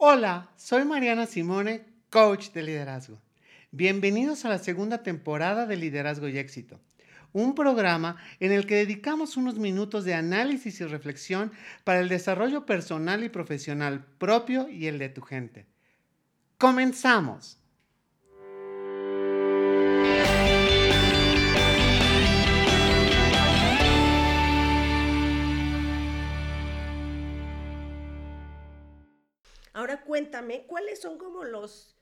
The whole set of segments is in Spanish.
Hola, soy Mariana Simone, coach de liderazgo. Bienvenidos a la segunda temporada de Liderazgo y Éxito, un programa en el que dedicamos unos minutos de análisis y reflexión para el desarrollo personal y profesional propio y el de tu gente. Comenzamos. Ahora cuéntame, ¿cuáles son como los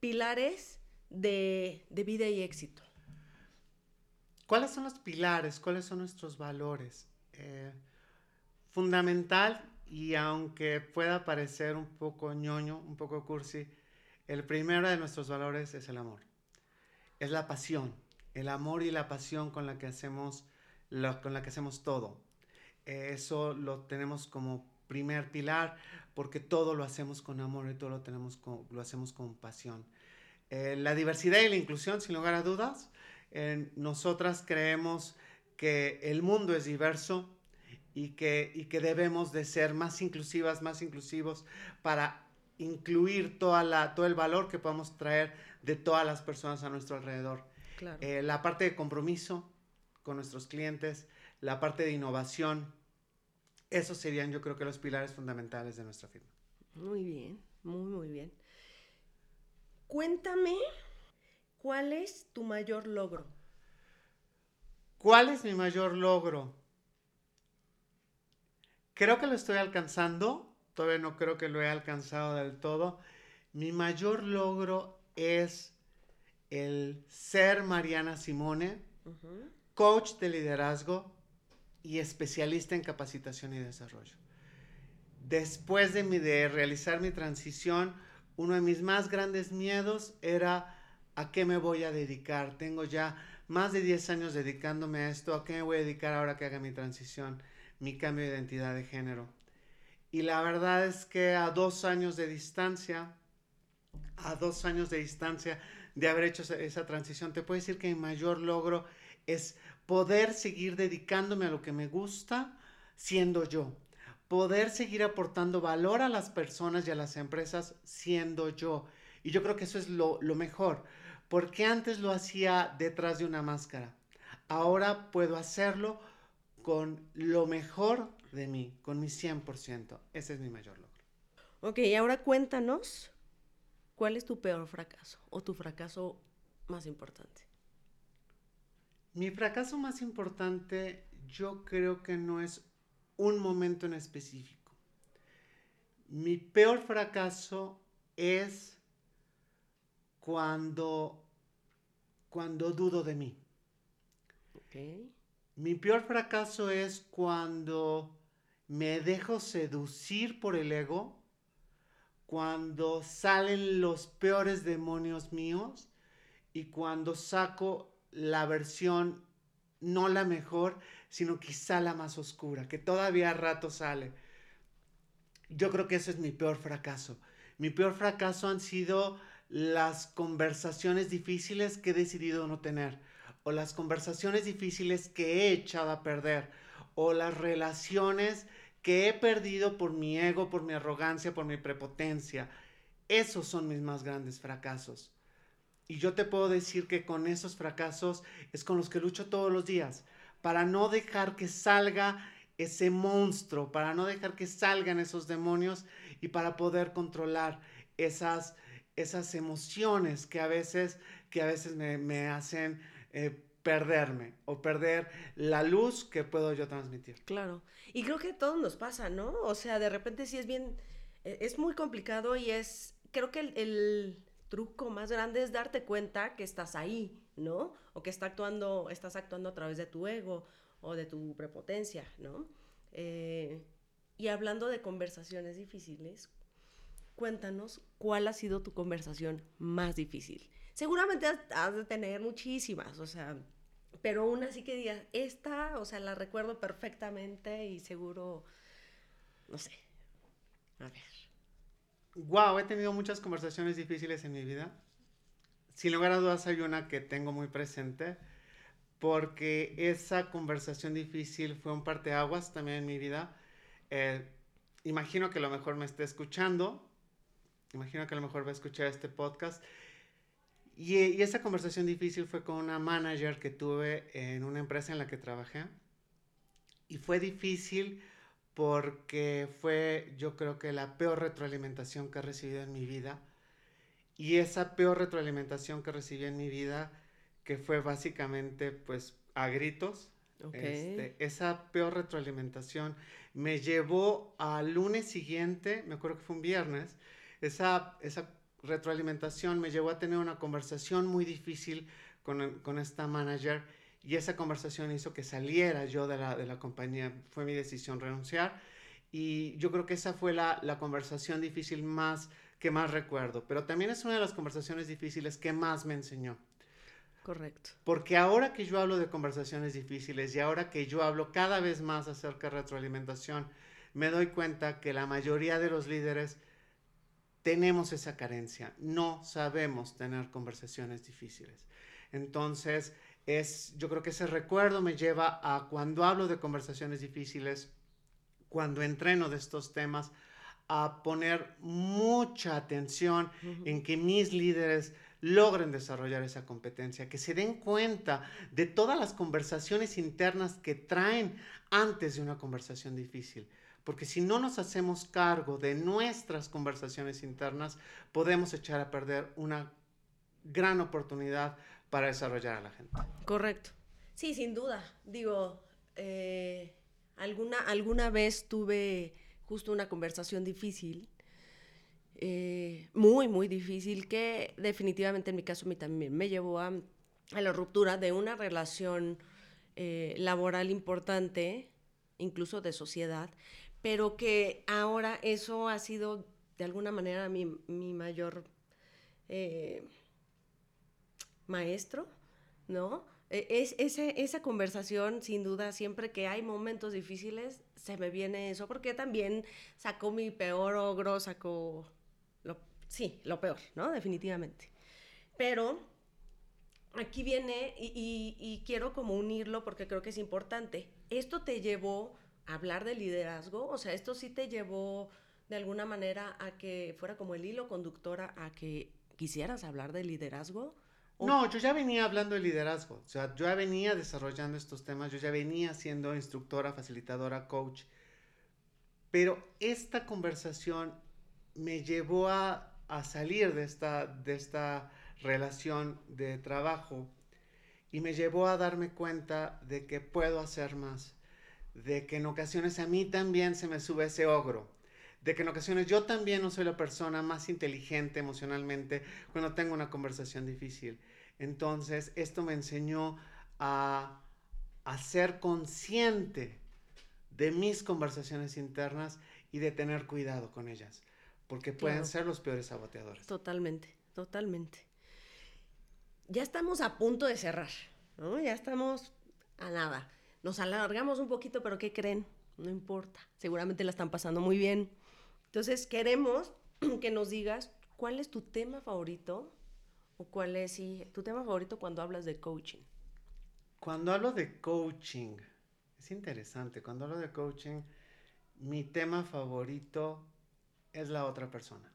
pilares de, vida y éxito? ¿Cuáles son los pilares? ¿Cuáles son nuestros valores? Eh, fundamental, y aunque pueda parecer un poco ñoño, un poco cursi, el primero de nuestros valores es el amor. Es la pasión, el amor y la pasión con la que hacemos, con la que hacemos todo. Eh, eso lo tenemos como primer pilar, porque todo lo hacemos con amor y todo lo, tenemos lo hacemos con pasión. Eh, la diversidad y la inclusión, sin lugar a dudas, nosotras creemos que el mundo es diverso y que, y que debemos de ser más inclusivas, más inclusivos para incluir toda la, todo el valor que podamos traer de todas las personas a nuestro alrededor. Eh, la parte de compromiso con nuestros clientes, la parte de innovación, esos serían yo creo que los pilares fundamentales de nuestra firma. Muy bien, muy, muy bien. Cuéntame, ¿cuál es tu mayor logro? ¿Cuál es mi mayor logro? Creo que lo estoy alcanzando, todavía no creo que lo he alcanzado del todo. Mi mayor logro es el ser Mariana Simone, coach de liderazgo, y especialista en capacitación y desarrollo. Después de, mi, de realizar mi transición, uno de mis más grandes miedos era a qué me voy a dedicar. Tengo ya más de 10 años dedicándome a esto. ¿A qué me voy a dedicar ahora que haga mi transición, mi cambio de identidad de género? Y la verdad es que a dos años de distancia, a dos años de distancia de haber hecho esa transición, te puedo decir que mi mayor logro es poder seguir dedicándome a lo que me gusta siendo yo, poder seguir aportando valor a las personas y a las empresas siendo yo. Y yo creo que eso es lo, mejor, porque antes lo hacía detrás de una máscara. Ahora puedo hacerlo con lo mejor de mí, con mi 100%. Ese es mi mayor logro. Ok, ahora cuéntanos, ¿cuál es tu peor fracaso o tu fracaso más importante? Mi fracaso más importante yo creo que no es un momento en específico. Mi peor fracaso es cuando, cuando dudo de mí. Mi peor fracaso es cuando me dejo seducir por el ego, cuando salen los peores demonios míos y cuando saco la versión no la mejor, sino quizá la más oscura, que todavía a rato sale. Yo creo que ese es mi peor fracaso. Mi peor fracaso han sido las conversaciones difíciles que he decidido no tener, o las conversaciones difíciles que he echado a perder, o las relaciones que he perdido por mi ego, por mi arrogancia, por mi prepotencia. Esos son mis más grandes fracasos. Y yo te puedo decir que con esos fracasos es con los que lucho todos los días, para no dejar que salga ese monstruo, para no dejar que salgan esos demonios y para poder controlar esas, esas emociones que a veces, que a veces me, hacen eh, perderme o perder la luz que puedo yo transmitir. Claro. Y creo que a todos nos pasa, ¿no? O sea, de repente sí es bien, e, es muy complicado y es, creo que el truco más grande es darte cuenta que estás ahí, ¿no? O que está actuando, estás actuando a través de tu ego o de tu prepotencia, ¿no? Eh, y hablando de conversaciones difíciles, cuéntanos cuál ha sido tu conversación más difícil. Seguramente has, de tener muchísimas, o sea, pero una sí que digas, esta, o sea, la recuerdo perfectamente y seguro, no sé, a ver wow, he tenido muchas conversaciones difíciles en mi vida. Sin lugar a dudas hay una que tengo muy presente porque esa conversación difícil fue un parteaguas también en mi vida. Eh, imagino que a lo mejor me esté escuchando imagino que a lo mejor va a escuchar este podcast. Y, y, esa conversación difícil fue con una manager que tuve en una empresa en la que trabajé. Y fue difícil porque fue, yo creo que la peor retroalimentación que he recibido en mi vida. Y esa peor retroalimentación que recibí en mi vida, que fue básicamente pues a gritos, este, esa peor retroalimentación me llevó al lunes siguiente, me acuerdo que fue un viernes, esa, esa retroalimentación me llevó a tener una conversación muy difícil con, con esta manager y esa conversación hizo que saliera yo de la, de la compañía. Fue mi decisión renunciar y yo creo que esa fue la, la conversación difícil más que más recuerdo, pero también es una de las conversaciones difíciles que más me enseñó. Correcto. Porque ahora que yo hablo de conversaciones difíciles y ahora que yo hablo cada vez más acerca de retroalimentación, me doy cuenta que la mayoría de los líderes tenemos esa carencia, no sabemos tener conversaciones difíciles. Entonces, es, yo creo que ese recuerdo me lleva a cuando hablo de conversaciones difíciles, cuando entreno de estos temas, a poner mucha atención en que mis líderes logren desarrollar esa competencia, que se den cuenta de todas las conversaciones internas que traen antes de una conversación difícil. Porque si no nos hacemos cargo de nuestras conversaciones internas, podemos echar a perder una gran oportunidad para desarrollar a la gente. Correcto. Sí, sin duda. Digo, eh, alguna, alguna vez tuve justo una conversación difícil eh, muy, muy difícil que definitivamente en mi caso a también me llevó a, la ruptura de una relación eh, laboral importante, incluso de sociedad, pero que ahora eso ha sido de alguna manera mi, mi mayor maestro, ¿no? E, es, ese, esa conversación, sin duda, siempre que hay momentos difíciles, se me viene eso, porque también sacó mi peor ogro, sacó sí, lo peor, ¿no? Definitivamente. Pero aquí viene y, quiero como unirlo porque creo que es importante. ¿Esto te llevó a hablar de liderazgo? O sea, ¿esto sí te llevó de alguna manera a que fuera como el hilo conductor a, que quisieras hablar de liderazgo? No, yo ya venía hablando de liderazgo, o sea, yo ya venía desarrollando estos temas, yo ya venía siendo instructora, facilitadora, coach, pero esta conversación me llevó a a salir de esta, de esta relación de trabajo y me llevó a darme cuenta de que puedo hacer más, de que en ocasiones a mí también se me sube ese ogro, de que en ocasiones yo también no soy la persona más inteligente emocionalmente cuando tengo una conversación difícil. Entonces, esto me enseñó a, a ser consciente de mis conversaciones internas y de tener cuidado con ellas porque pueden ser los peores saboteadores. Totalmente, totalmente. Ya estamos a punto de cerrar, ¿no? Ya estamos a nada. Nos alargamos un poquito, pero ¿qué creen? No importa. Seguramente la están pasando muy bien. Entonces, queremos que nos digas cuál es tu tema favorito o cuál es tu tema favorito cuando hablas de coaching. Cuando hablo de coaching, es interesante. Cuando hablo de coaching, mi tema favorito es la otra persona.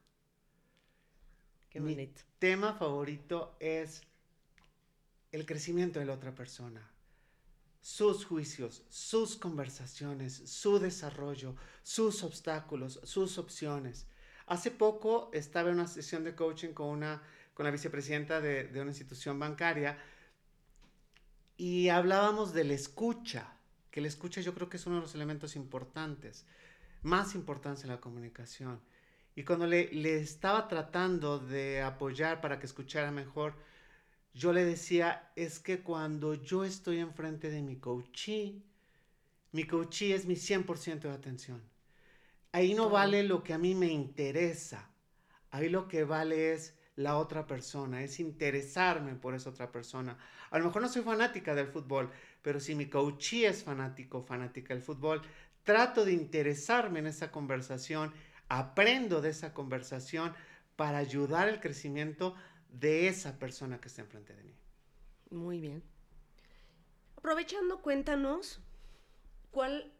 Qué Mi tema favorito es el crecimiento de la otra persona. Sus juicios, sus conversaciones, su desarrollo, sus obstáculos, sus opciones. Hace poco estaba en una sesión de coaching con, una, con la vicepresidenta de, de una institución bancaria y hablábamos de la escucha, que la escucha yo creo que es uno de los elementos importantes más importancia en la comunicación. Y cuando le, le estaba tratando de apoyar para que escuchara mejor, yo le decía, es que cuando yo estoy enfrente de mi coachee, mi coachee es mi 100% de atención. Ahí no vale lo que a mí me interesa. Ahí lo que vale es la otra persona, es interesarme por esa otra persona. A lo mejor no soy fanática del fútbol, pero si mi coachee es fanático, fanática del fútbol, trato de interesarme en esa conversación, aprendo de esa conversación para ayudar al crecimiento de esa persona que está enfrente de mí. Muy bien. Aprovechando, cuéntanos cuál,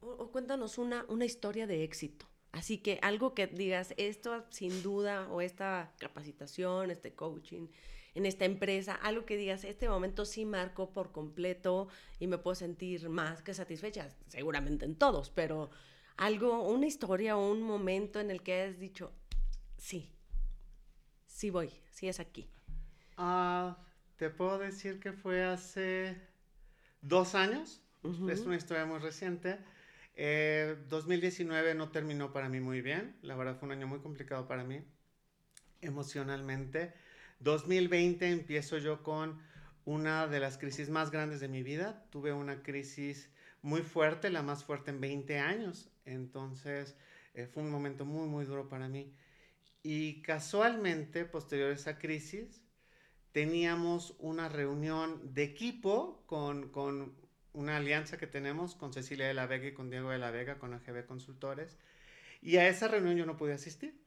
o, cuéntanos una, una historia de éxito, Así que algo que digas, esto sin duda, o esta capacitación, este coaching, en esta empresa, algo que digas, este momento sí marcó por completo y me puedo sentir más que satisfecha, seguramente en todos, pero algo, una historia o un momento en el que has dicho, sí, sí voy, sí es aquí. Ah, te puedo decir que fue hace dos años, es una historia muy reciente. 2019 eh, no terminó para mí muy bien, la verdad fue un año muy complicado para mí emocionalmente. 2020 empiezo yo con una de las crisis más grandes de mi vida. Tuve una crisis muy fuerte, la más fuerte en 20 años. Entonces eh, fue un momento muy, muy duro para mí. Y casualmente, posterior a esa crisis, teníamos una reunión de equipo con, con una alianza que tenemos con Cecilia de la Vega y con Diego de la Vega, con AGB Consultores. Y a esa reunión yo no pude asistir.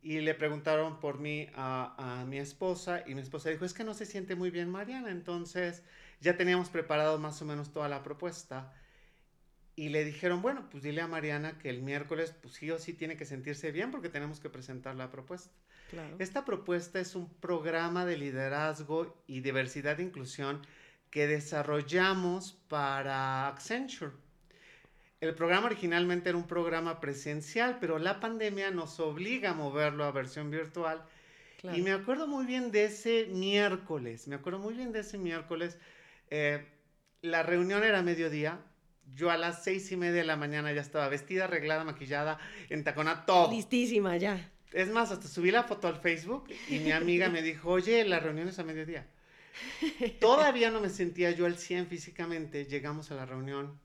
Y le preguntaron por mí a, a, mi esposa y mi esposa dijo, es que no se siente muy bien Mariana. Entonces ya teníamos preparado más o menos toda la propuesta. Y le dijeron, bueno, pues dile a Mariana que el miércoles, pues sí o sí tiene que sentirse bien porque tenemos que presentar la propuesta. Esta propuesta es un programa de liderazgo y diversidad e inclusión que desarrollamos para Accenture. El programa originalmente era un programa presencial, pero la pandemia nos obliga a moverlo a versión virtual. Y me acuerdo muy bien de ese miércoles, me acuerdo muy bien de ese miércoles. Eh, la reunión era mediodía. Yo a las seis y media de la mañana ya estaba vestida, arreglada, maquillada, entaconada, todo. Listísima ya. Es más, hasta subí la foto al Facebook y mi amiga me dijo, oye, la reunión es a mediodía. Todavía no me sentía yo al 100 físicamente. Llegamos a la reunión,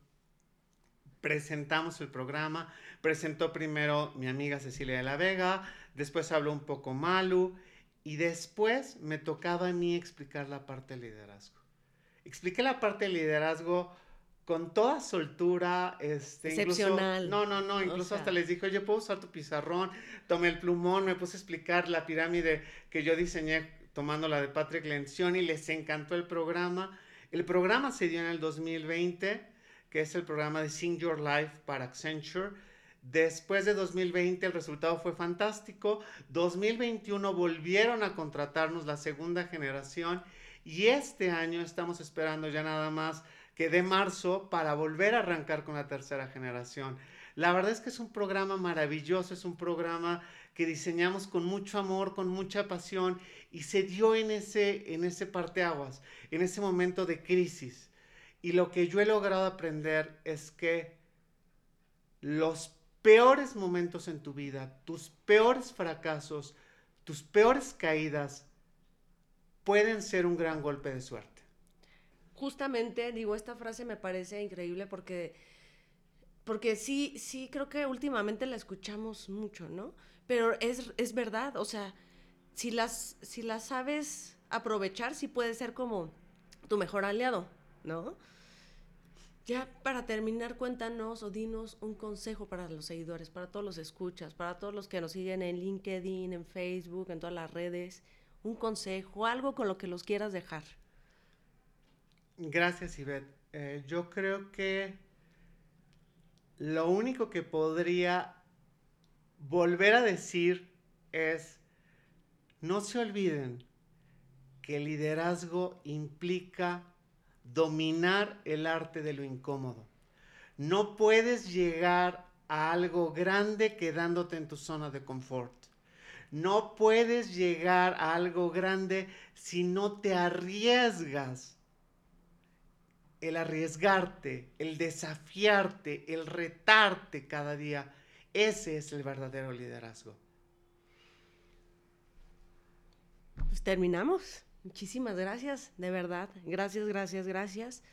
presentamos el programa. Presentó primero mi amiga Cecilia de la Vega, después habló un poco Malu y después me tocaba a mí explicar la parte del liderazgo. Expliqué la parte del liderazgo con toda soltura, este, Excepcional. no, no, no, incluso hasta les dije, oye, ¿puedo usar tu pizarrón? Tomé el plumón, me puse a explicar la pirámide que yo diseñé tomando la de Patrick Lencioni, les encantó el programa. El programa se dio en el 2020, que es el programa de Sing Your Life para Accenture. Después de 2020 el resultado fue fantástico. 2021 volvieron a contratarnos la segunda generación y este año estamos esperando ya nada más que de marzo para volver a arrancar con la tercera generación. La verdad es que es un programa maravilloso, es un programa que diseñamos con mucho amor, con mucha pasión y se dio en ese, en ese parteaguas, en ese momento de crisis. Y lo que yo he logrado aprender es que los peores momentos en tu vida, tus peores fracasos, tus peores caídas, pueden ser un gran golpe de suerte. Justamente, digo, esta frase me parece increíble porque, porque sí, sí, creo que últimamente la escuchamos mucho, ¿no? pero es, es verdad, o sea, si las, si las sabes aprovechar, sí puede ser como tu mejor aliado, ¿no? Ya para terminar, cuéntanos o dinos un consejo para los seguidores, para todos los escuchas, para todos los que nos siguen en LinkedIn, en Facebook, en todas las redes, un consejo, algo con lo que los quieras dejar. Gracias, Ivette. Eh, yo creo que lo único que podría volver a decir es, no se olviden que el liderazgo implica dominar el arte de lo incómodo. No puedes llegar a algo grande quedándote en tu zona de confort. No puedes llegar a algo grande si no te arriesgas. El arriesgarte, el desafiarte, el retarte cada día ese es el verdadero liderazgo. Pues terminamos. Muchísimas gracias, de verdad. Gracias, gracias, gracias.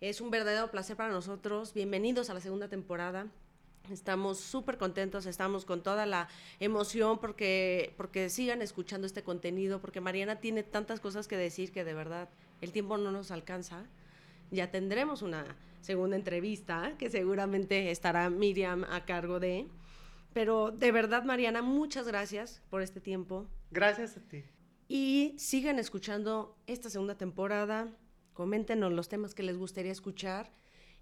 Es un verdadero placer para nosotros. Bienvenidos a la segunda temporada. Estamos súper contentos, estamos con toda la emoción porque, porque sigan escuchando este contenido, porque Mariana tiene tantas cosas que decir que de verdad el tiempo no nos alcanza. Ya tendremos una segunda entrevista que seguramente estará Miriam a cargo de. Pero de verdad, Mariana, muchas gracias por este tiempo. Gracias a ti. Y sigan escuchando esta segunda temporada. Coméntenos los temas que les gustaría escuchar.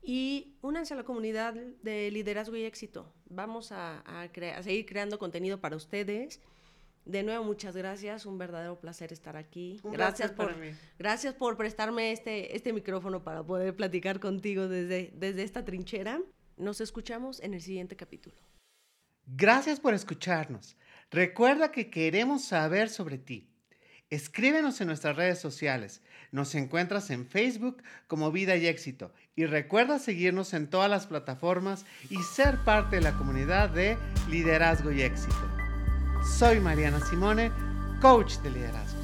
Y únanse a la comunidad de liderazgo y éxito. Vamos a, a seguir creando contenido para ustedes. De nuevo, muchas gracias. Un verdadero placer estar aquí. gracias por, gracias por prestarme este, este micrófono para poder platicar contigo desde, desde esta trinchera. Nos escuchamos en el siguiente capítulo. Gracias por escucharnos. Recuerda que queremos saber sobre ti. Escríbenos en nuestras redes sociales. Nos encuentras en Facebook como Vida y Éxito. Y recuerda seguirnos en todas las plataformas y ser parte de la comunidad de Liderazgo y Éxito. Soy Mariana Simone, coach de liderazgo.